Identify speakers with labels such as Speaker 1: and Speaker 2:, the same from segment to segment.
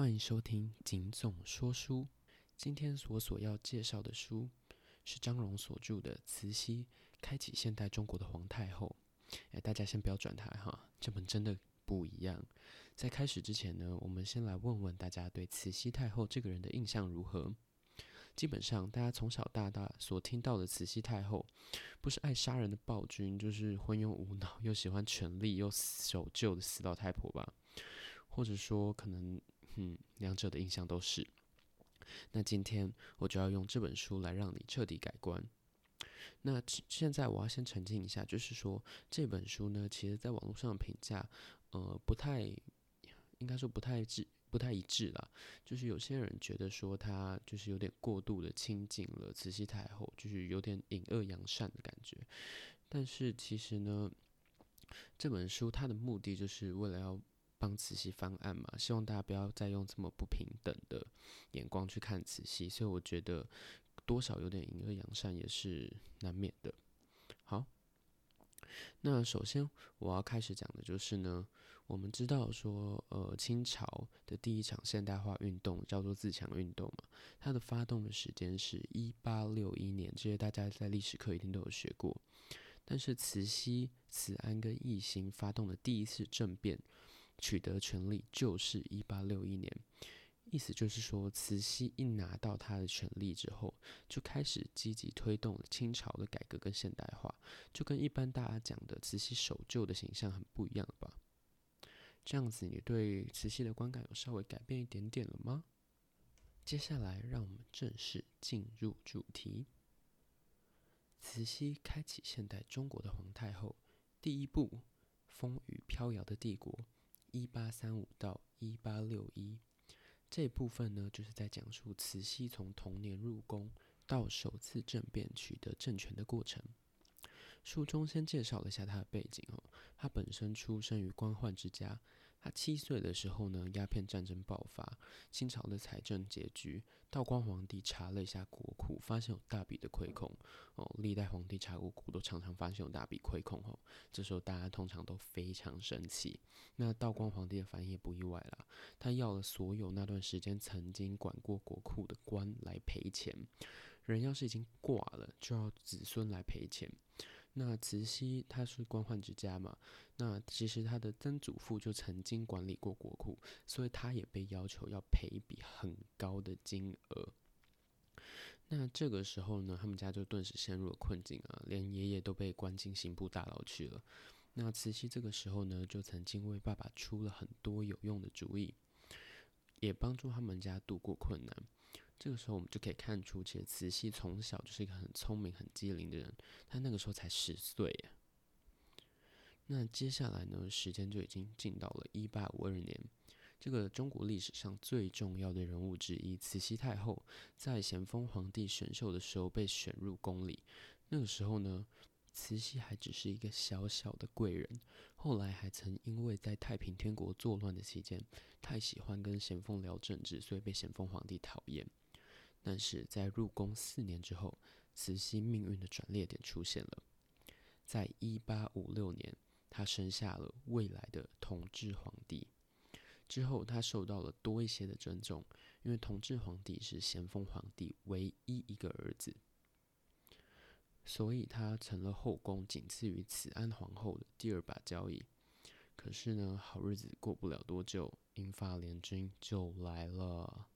Speaker 1: 欢迎收听景总说书。今天我所要介绍的书是张荣所著的《慈禧开启现代中国的皇太后》。哎，大家先不要转台哈，这本真的不一样。在开始之前呢，我们先来问问大家对慈禧太后这个人的印象如何？基本上，大家从小到大所听到的慈禧太后，不是爱杀人的暴君，就是昏庸无脑又喜欢权力又守旧的死老太婆吧？或者说，可能，嗯，两者的印象都是。那今天我就要用这本书来让你彻底改观。那现在我要先澄清一下，就是说这本书呢，其实在网络上的评价，呃，不太，应该说不太致。不太一致啦，就是有些人觉得说他就是有点过度的亲近了慈禧太后，就是有点隐恶扬善的感觉。但是其实呢，这本书它的目的就是为了要帮慈禧翻案嘛，希望大家不要再用这么不平等的眼光去看慈禧，所以我觉得多少有点隐恶扬善也是难免的。好。那首先我要开始讲的就是呢，我们知道说，呃，清朝的第一场现代化运动叫做自强运动嘛，它的发动的时间是一八六一年，这些大家在历史课一定都有学过。但是慈禧、慈安跟奕兴发动的第一次政变，取得权力就是一八六一年。意思就是说，慈禧一拿到她的权力之后，就开始积极推动了清朝的改革跟现代化，就跟一般大家讲的慈禧守旧的形象很不一样了吧？这样子，你对慈禧的观感有稍微改变一点点了吗？接下来，让我们正式进入主题。慈禧开启现代中国的皇太后，第一部风雨飘摇的帝国，一八三五到一八六一。这部分呢，就是在讲述慈禧从童年入宫到首次政变取得政权的过程。书中先介绍了一下她的背景哦，他本身出生于官宦之家。他七岁的时候呢，鸦片战争爆发，清朝的财政拮据，道光皇帝查了一下国库，发现有大笔的亏空哦。历代皇帝查过库，都常常发现有大笔亏空哦。这时候大家通常都非常生气。那道光皇帝的反应也不意外啦，他要了所有那段时间曾经管过国库的官来赔钱。人要是已经挂了，就要子孙来赔钱。那慈禧她是官宦之家嘛，那其实她的曾祖父就曾经管理过国库，所以他也被要求要赔一笔很高的金额。那这个时候呢，他们家就顿时陷入了困境啊，连爷爷都被关进刑部大牢去了。那慈禧这个时候呢，就曾经为爸爸出了很多有用的主意，也帮助他们家度过困难。这个时候，我们就可以看出，其实慈禧从小就是一个很聪明、很机灵的人。她那个时候才十岁呀。那接下来呢，时间就已经进到了一八五二年，这个中国历史上最重要的人物之一——慈禧太后，在咸丰皇帝选秀的时候被选入宫里。那个时候呢，慈禧还只是一个小小的贵人。后来还曾因为在太平天国作乱的期间，太喜欢跟咸丰聊政治，所以被咸丰皇帝讨厌。但是在入宫四年之后，慈禧命运的转捩点出现了。在一八五六年，她生下了未来的同治皇帝。之后，她受到了多一些的尊重，因为同治皇帝是咸丰皇帝唯一一个儿子，所以她成了后宫仅次于慈安皇后的第二把交椅。可是呢，好日子过不了多久，英法联军就来了。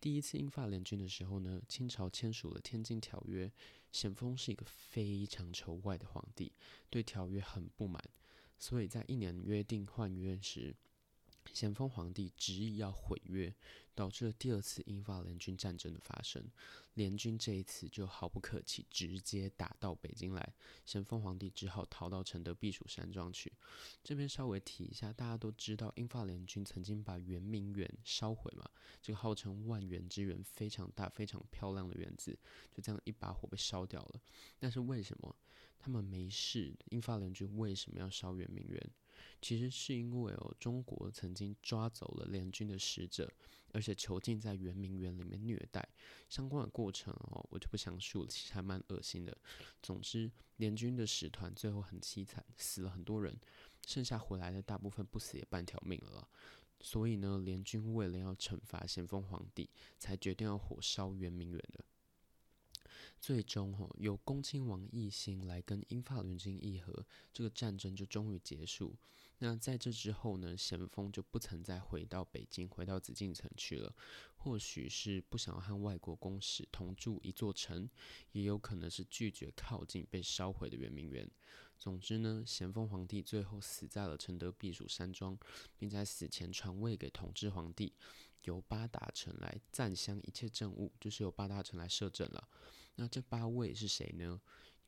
Speaker 1: 第一次英法联军的时候呢，清朝签署了《天津条约》，咸丰是一个非常仇外的皇帝，对条约很不满，所以在一年约定换约时。咸丰皇帝执意要毁约，导致了第二次英法联军战争的发生。联军这一次就毫不客气，直接打到北京来。咸丰皇帝只好逃到承德避暑山庄去。这边稍微提一下，大家都知道英法联军曾经把圆明园烧毁嘛？这个号称万园之园，非常大、非常漂亮的园子，就这样一把火被烧掉了。但是为什么他们没事？英法联军为什么要烧圆明园？其实是因为哦，中国曾经抓走了联军的使者，而且囚禁在圆明园里面虐待，相关的过程哦，我就不详述了，其实还蛮恶心的。总之，联军的使团最后很凄惨，死了很多人，剩下回来的大部分不死也半条命了。所以呢，联军为了要惩罚咸丰皇帝，才决定要火烧圆明园的。最终，哈由恭亲王奕欣来跟英法联军议和，这个战争就终于结束。那在这之后呢，咸丰就不曾再回到北京，回到紫禁城去了。或许是不想要和外国公使同住一座城，也有可能是拒绝靠近被烧毁的圆明园。总之呢，咸丰皇帝最后死在了承德避暑山庄，并在死前传位给同治皇帝，由八大臣来赞襄一切政务，就是由八大臣来摄政了。那这八位是谁呢？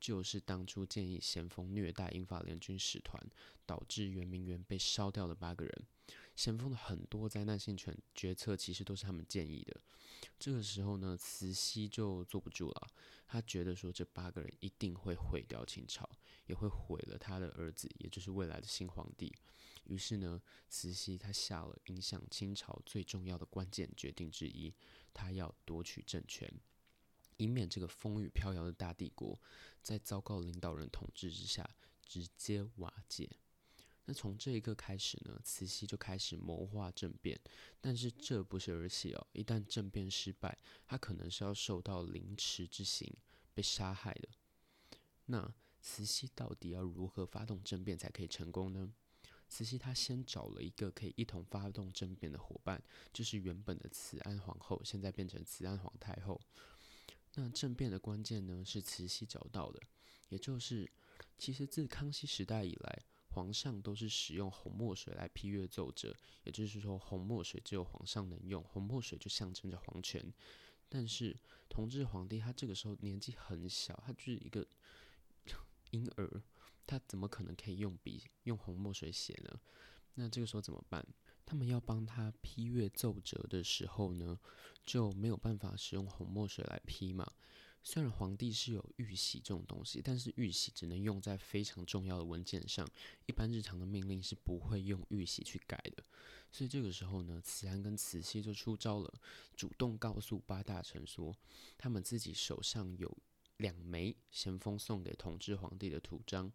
Speaker 1: 就是当初建议咸丰虐待英法联军使团，导致圆明园被烧掉的八个人。咸丰的很多灾难性权决策其实都是他们建议的。这个时候呢，慈禧就坐不住了，他觉得说这八个人一定会毁掉清朝，也会毁了他的儿子，也就是未来的新皇帝。于是呢，慈禧他下了影响清朝最重要的关键决定之一，他要夺取政权。以免这个风雨飘摇的大帝国在糟糕领导人统治之下直接瓦解。那从这一刻开始呢，慈禧就开始谋划政变。但是这不是儿戏哦，一旦政变失败，她可能是要受到凌迟之刑，被杀害的。那慈禧到底要如何发动政变才可以成功呢？慈禧她先找了一个可以一同发动政变的伙伴，就是原本的慈安皇后，现在变成慈安皇太后。那政变的关键呢，是慈禧找到的，也就是其实自康熙时代以来，皇上都是使用红墨水来批阅奏折，也就是说红墨水只有皇上能用，红墨水就象征着皇权。但是同治皇帝他这个时候年纪很小，他就是一个 婴儿，他怎么可能可以用笔用红墨水写呢？那这个时候怎么办？他们要帮他批阅奏折的时候呢，就没有办法使用红墨水来批嘛。虽然皇帝是有玉玺这种东西，但是玉玺只能用在非常重要的文件上，一般日常的命令是不会用玉玺去改的。所以这个时候呢，慈安跟慈禧就出招了，主动告诉八大臣说，他们自己手上有两枚咸丰送给同治皇帝的图章。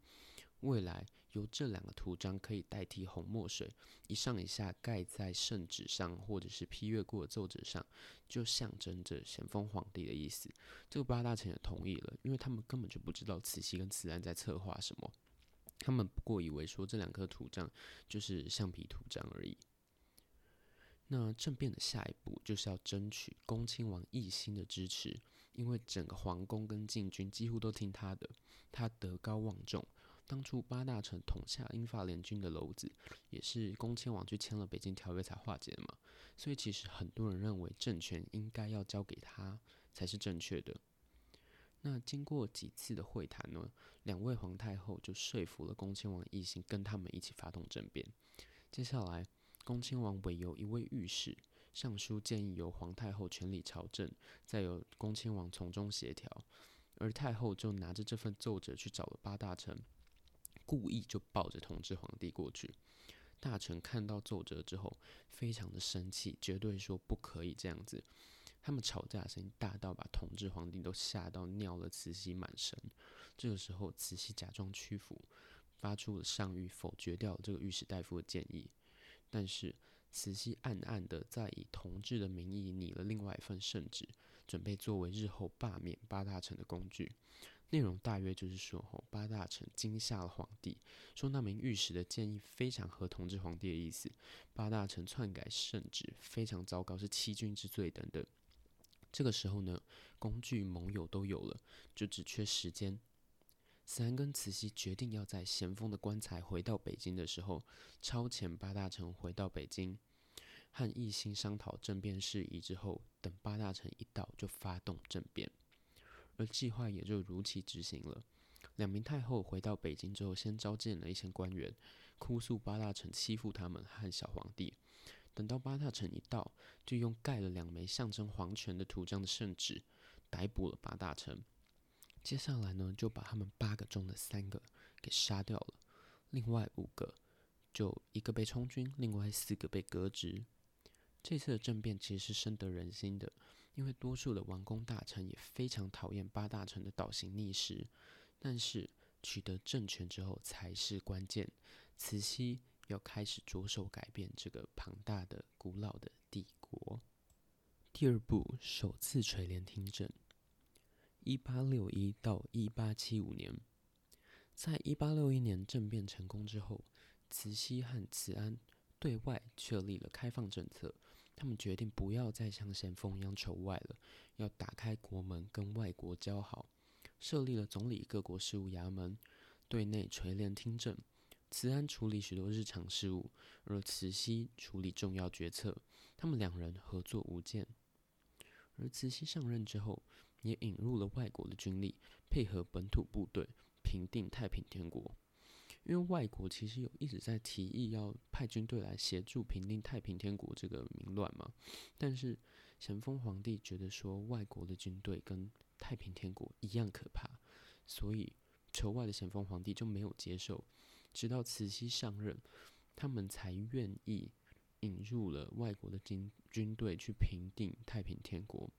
Speaker 1: 未来由这两个图章可以代替红墨水，一上一下盖在圣旨上，或者是批阅过的奏折上，就象征着咸丰皇帝的意思。这个八大臣也同意了，因为他们根本就不知道慈禧跟慈安在策划什么，他们不过以为说这两颗图章就是橡皮图章而已。那政变的下一步就是要争取恭亲王奕欣的支持，因为整个皇宫跟禁军几乎都听他的，他德高望重。当初八大臣统下英法联军的篓子，也是恭亲王去签了北京条约才化解的嘛。所以其实很多人认为政权应该要交给他才是正确的。那经过几次的会谈呢，两位皇太后就说服了恭亲王奕欣跟他们一起发动政变。接下来，恭亲王委由一位御史上书建议由皇太后全力朝政，再由恭亲王从中协调，而太后就拿着这份奏折去找了八大臣。故意就抱着同治皇帝过去，大臣看到奏折之后，非常的生气，绝对说不可以这样子。他们吵架声音大到把同治皇帝都吓到尿了慈禧满身。这个时候，慈禧假装屈服，发出了上谕否决掉这个御史大夫的建议。但是慈禧暗暗的在以同治的名义拟了另外一份圣旨，准备作为日后罢免八大臣的工具。内容大约就是说，吼八大臣惊吓了皇帝，说那名御史的建议非常合同治皇帝的意思。八大臣篡改圣旨，非常糟糕，是欺君之罪等等。这个时候呢，工具盟友都有了，就只缺时间。慈安跟慈禧决定要在咸丰的棺材回到北京的时候，超前八大臣回到北京，和奕欣商讨政变事宜之后，等八大臣一到就发动政变。而计划也就如期执行了。两名太后回到北京之后，先召见了一些官员，哭诉八大臣欺负他们和小皇帝。等到八大臣一到，就用盖了两枚象征皇权的图章的圣旨，逮捕了八大臣。接下来呢，就把他们八个中的三个给杀掉了，另外五个就一个被充军，另外四个被革职。这次的政变其实是深得人心的。因为多数的王公大臣也非常讨厌八大臣的倒行逆施，但是取得政权之后才是关键。慈禧要开始着手改变这个庞大的、古老的帝国。第二步，首次垂帘听政。一八六一到一八七五年，在一八六一年政变成功之后，慈禧和慈安对外确立了开放政策。他们决定不要再像咸丰一样仇外了，要打开国门跟外国交好，设立了总理各国事务衙门，对内垂帘听政。慈安处理许多日常事务，而慈禧处理重要决策。他们两人合作无间。而慈禧上任之后，也引入了外国的军力，配合本土部队平定太平天国。因为外国其实有一直在提议要派军队来协助平定太平天国这个民乱嘛，但是咸丰皇帝觉得说外国的军队跟太平天国一样可怕，所以求外的咸丰皇帝就没有接受。直到慈禧上任，他们才愿意引入了外国的军军队去平定太平天国。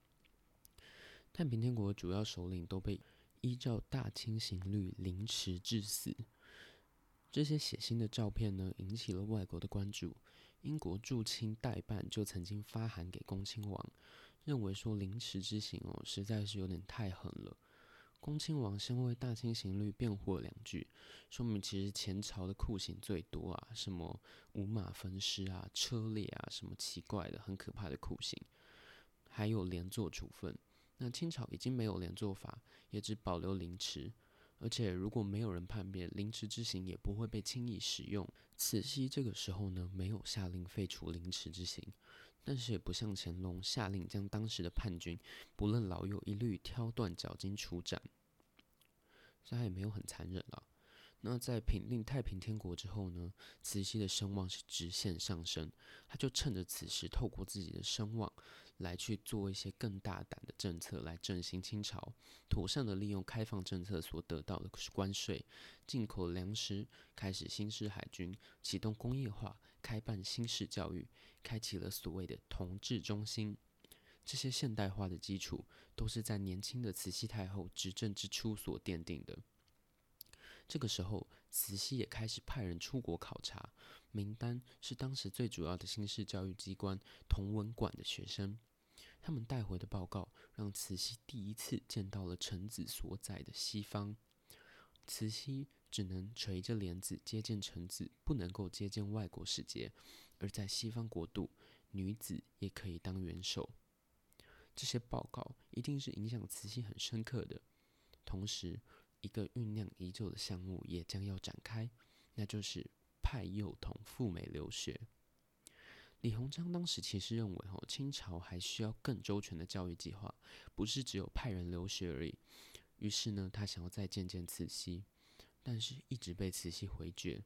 Speaker 1: 太平天国主要首领都被依照大清刑律凌迟致死。这些血腥的照片呢，引起了外国的关注。英国驻清代办就曾经发函给恭亲王，认为说凌迟之刑哦，实在是有点太狠了。恭亲王先为大清刑律辩护了两句，说明其实前朝的酷刑最多啊，什么五马分尸啊、车裂啊，什么奇怪的、很可怕的酷刑，还有连坐处分。那清朝已经没有连坐法，也只保留凌迟，而且如果没有人叛变，凌迟之刑也不会被轻易使用。慈禧这个时候呢，没有下令废除凌迟之刑，但是也不像乾隆下令将当时的叛军不论老幼一律挑断脚筋处斩，所以他也没有很残忍了。那在平定太平天国之后呢，慈禧的声望是直线上升，他就趁着此时，透过自己的声望。来去做一些更大胆的政策来振兴清朝，妥善的利用开放政策所得到的关税，进口粮食，开始新式海军，启动工业化，开办新式教育，开启了所谓的同治中心。这些现代化的基础都是在年轻的慈禧太后执政之初所奠定的。这个时候，慈禧也开始派人出国考察，名单是当时最主要的新式教育机关同文馆的学生。他们带回的报告让慈禧第一次见到了臣子所在的西方。慈禧只能垂着帘子接见臣子，不能够接见外国使节。而在西方国度，女子也可以当元首。这些报告一定是影响慈禧很深刻的。同时，一个酝酿已久的项目也将要展开，那就是派幼童赴美留学。李鸿章当时其实认为，哦清朝还需要更周全的教育计划，不是只有派人留学而已。于是呢，他想要再见见慈禧，但是一直被慈禧回绝。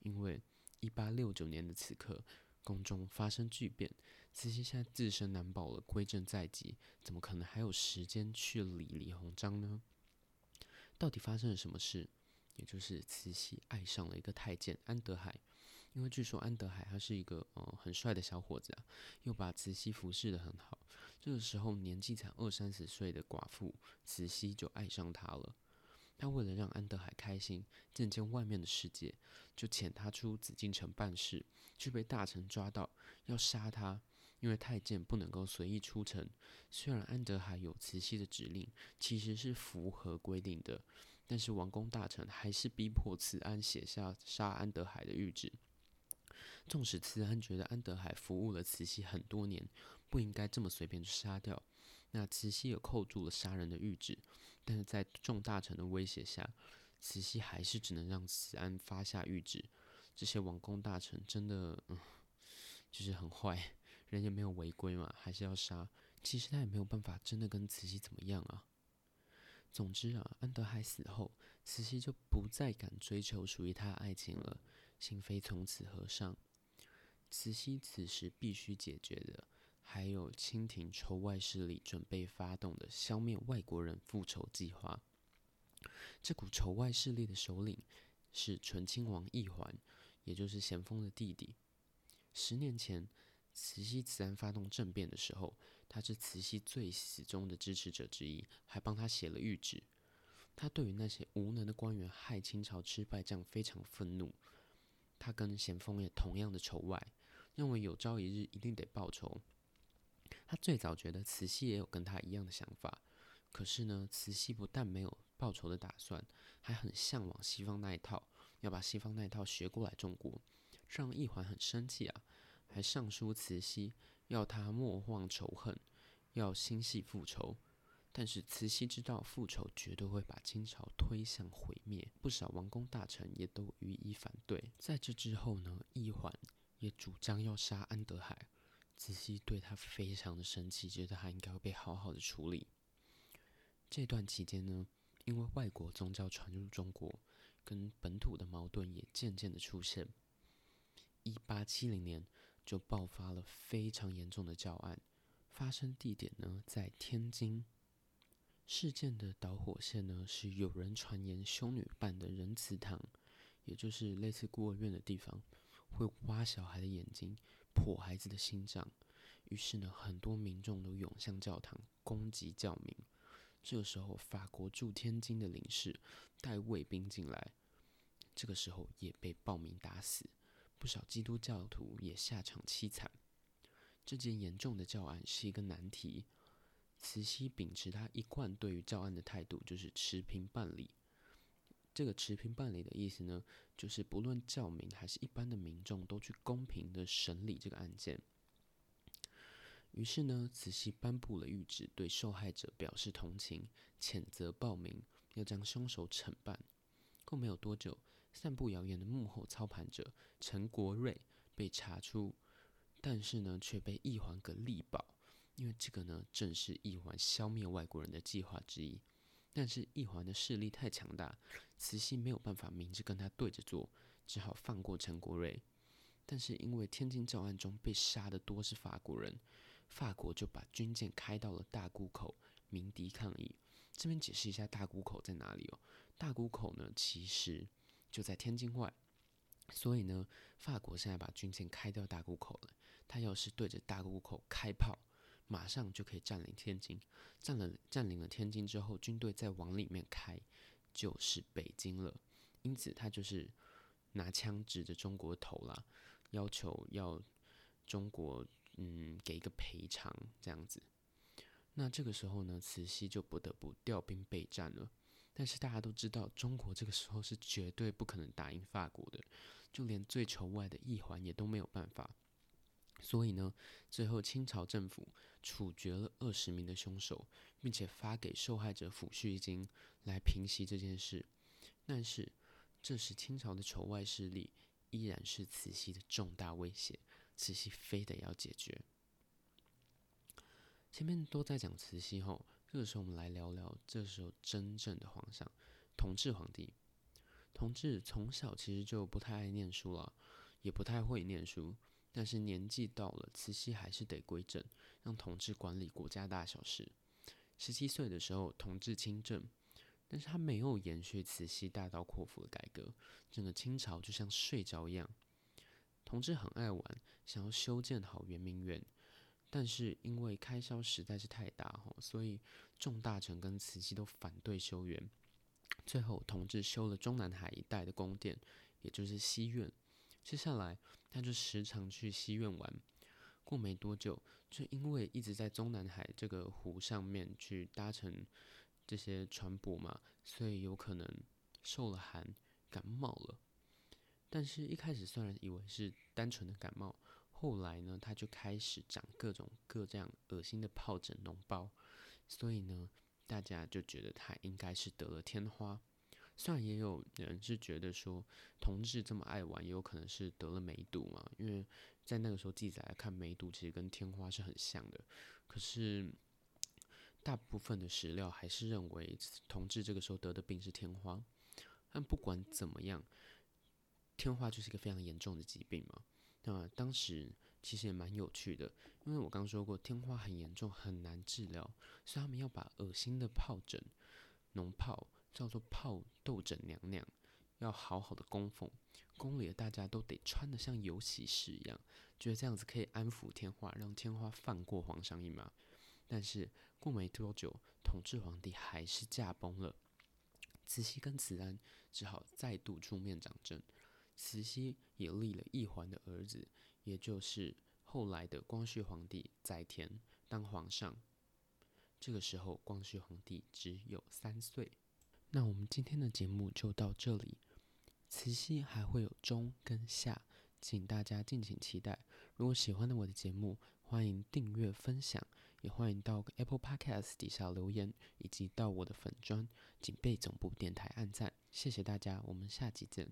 Speaker 1: 因为一八六九年的此刻，宫中发生巨变，慈禧现在自身难保了，归正在即，怎么可能还有时间去理李鸿章呢？到底发生了什么事？也就是慈禧爱上了一个太监安德海。因为据说安德海他是一个呃很帅的小伙子啊，又把慈禧服侍的很好。这个时候年纪才二三十岁的寡妇慈禧就爱上他了。他为了让安德海开心，见见外面的世界，就遣他出紫禁城办事，却被大臣抓到要杀他。因为太监不能够随意出城。虽然安德海有慈禧的指令，其实是符合规定的，但是王公大臣还是逼迫慈安写下杀安德海的谕旨。纵使慈安觉得安德海服务了慈禧很多年，不应该这么随便就杀掉，那慈禧也扣住了杀人的谕旨，但是在众大臣的威胁下，慈禧还是只能让慈安发下谕旨。这些王公大臣真的，就是很坏，人也没有违规嘛，还是要杀。其实他也没有办法真的跟慈禧怎么样啊。总之啊，安德海死后，慈禧就不再敢追求属于他的爱情了，心扉从此合上。慈禧此时必须解决的，还有清廷仇外势力准备发动的消灭外国人复仇计划。这股仇外势力的首领是醇亲王奕环，也就是咸丰的弟弟。十年前，慈禧慈安发动政变的时候，他是慈禧最死忠的支持者之一，还帮他写了谕旨。他对于那些无能的官员害清朝吃败仗非常愤怒。他跟咸丰也同样的仇外，认为有朝一日一定得报仇。他最早觉得慈禧也有跟他一样的想法，可是呢，慈禧不但没有报仇的打算，还很向往西方那一套，要把西方那一套学过来中国，让奕环很生气啊，还上书慈禧，要他莫忘仇恨，要心系复仇。但是慈禧知道复仇绝对会把清朝推向毁灭，不少王公大臣也都予以反对。在这之后呢，奕环也主张要杀安德海。慈禧对他非常的生气，觉得他应该会被好好的处理。这段期间呢，因为外国宗教传入中国，跟本土的矛盾也渐渐的出现。一八七零年就爆发了非常严重的教案，发生地点呢在天津。事件的导火线呢是有人传言修女办的仁慈堂，也就是类似孤儿院的地方，会挖小孩的眼睛。破孩子的心脏，于是呢，很多民众都涌向教堂攻击教民。这个时候，法国驻天津的领事带卫兵进来，这个时候也被暴民打死，不少基督教徒也下场凄惨。这件严重的教案是一个难题。慈禧秉持他一贯对于教案的态度，就是持平办理。这个持平办理的意思呢，就是不论教民还是一般的民众，都去公平的审理这个案件。于是呢，慈禧颁布了谕旨，对受害者表示同情，谴责暴民，要将凶手惩办。过没有多久，散布谣言的幕后操盘者陈国瑞被查出，但是呢，却被奕环给力保，因为这个呢，正是奕环消灭外国人的计划之一。但是奕环的势力太强大，慈禧没有办法明着跟他对着做，只好放过陈国瑞。但是因为天津教案中被杀的多是法国人，法国就把军舰开到了大沽口鸣笛抗议。这边解释一下大沽口在哪里哦？大沽口呢，其实就在天津外，所以呢，法国现在把军舰开到大沽口了。他要是对着大沽口开炮。马上就可以占领天津，占了占领了天津之后，军队再往里面开，就是北京了。因此，他就是拿枪指着中国头啦，要求要中国嗯给一个赔偿这样子。那这个时候呢，慈禧就不得不调兵备战了。但是大家都知道，中国这个时候是绝对不可能打赢法国的，就连最仇外的一环也都没有办法。所以呢，最后清朝政府处决了二十名的凶手，并且发给受害者抚恤金来平息这件事。但是，这时清朝的仇外势力依然是慈禧的重大威胁，慈禧非得要解决。前面都在讲慈禧后，这个时候我们来聊聊这时候真正的皇上——同治皇帝。同治从小其实就不太爱念书了，也不太会念书。但是年纪到了，慈禧还是得归正，让同治管理国家大小事。十七岁的时候，同治亲政，但是他没有延续慈禧大刀阔斧的改革，整个清朝就像睡着一样。同治很爱玩，想要修建好圆明园，但是因为开销实在是太大哈，所以众大臣跟慈禧都反对修园。最后，同治修了中南海一带的宫殿，也就是西苑。接下来，他就时常去西苑玩。过没多久，就因为一直在中南海这个湖上面去搭乘这些船舶嘛，所以有可能受了寒，感冒了。但是，一开始虽然以为是单纯的感冒，后来呢，他就开始长各种各这样恶心的疱疹脓包，所以呢，大家就觉得他应该是得了天花。虽然也有人是觉得说，同治这么爱玩，也有可能是得了梅毒嘛，因为在那个时候记载来看，梅毒其实跟天花是很像的。可是大部分的史料还是认为同治这个时候得的病是天花。但不管怎么样，天花就是一个非常严重的疾病嘛。那当时其实也蛮有趣的，因为我刚说过天花很严重，很难治疗，所以他们要把恶心的疱疹、脓疱。叫做疱痘疹娘娘，要好好的供奉，宫里的大家都得穿的像有喜事一样，觉得这样子可以安抚天花，让天花放过皇上一马。但是过没多久，统治皇帝还是驾崩了，慈禧跟慈安只好再度出面掌政。慈禧也立了奕环的儿子，也就是后来的光绪皇帝载湉当皇上。这个时候，光绪皇帝只有三岁。那我们今天的节目就到这里。慈禧还会有中跟下，请大家敬请期待。如果喜欢的我的节目，欢迎订阅分享，也欢迎到 Apple Podcast 底下留言，以及到我的粉砖警备总部电台按赞。谢谢大家，我们下集见。